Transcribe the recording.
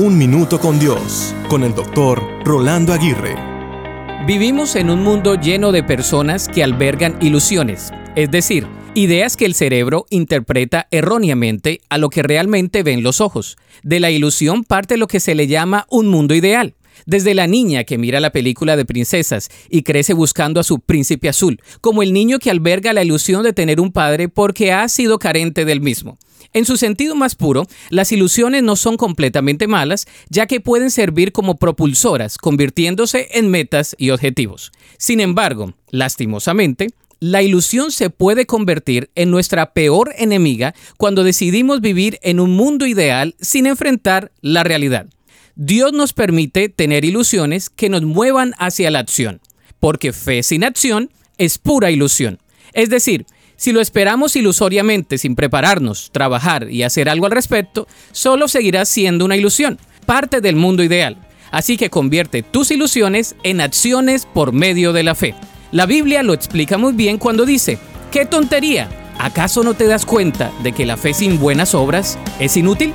Un Minuto con Dios, con el doctor Rolando Aguirre. Vivimos en un mundo lleno de personas que albergan ilusiones, es decir, ideas que el cerebro interpreta erróneamente a lo que realmente ven los ojos. De la ilusión parte lo que se le llama un mundo ideal. Desde la niña que mira la película de princesas y crece buscando a su príncipe azul, como el niño que alberga la ilusión de tener un padre porque ha sido carente del mismo. En su sentido más puro, las ilusiones no son completamente malas, ya que pueden servir como propulsoras, convirtiéndose en metas y objetivos. Sin embargo, lastimosamente, la ilusión se puede convertir en nuestra peor enemiga cuando decidimos vivir en un mundo ideal sin enfrentar la realidad. Dios nos permite tener ilusiones que nos muevan hacia la acción, porque fe sin acción es pura ilusión. Es decir, si lo esperamos ilusoriamente sin prepararnos, trabajar y hacer algo al respecto, solo seguirá siendo una ilusión, parte del mundo ideal. Así que convierte tus ilusiones en acciones por medio de la fe. La Biblia lo explica muy bien cuando dice, ¡qué tontería! ¿Acaso no te das cuenta de que la fe sin buenas obras es inútil?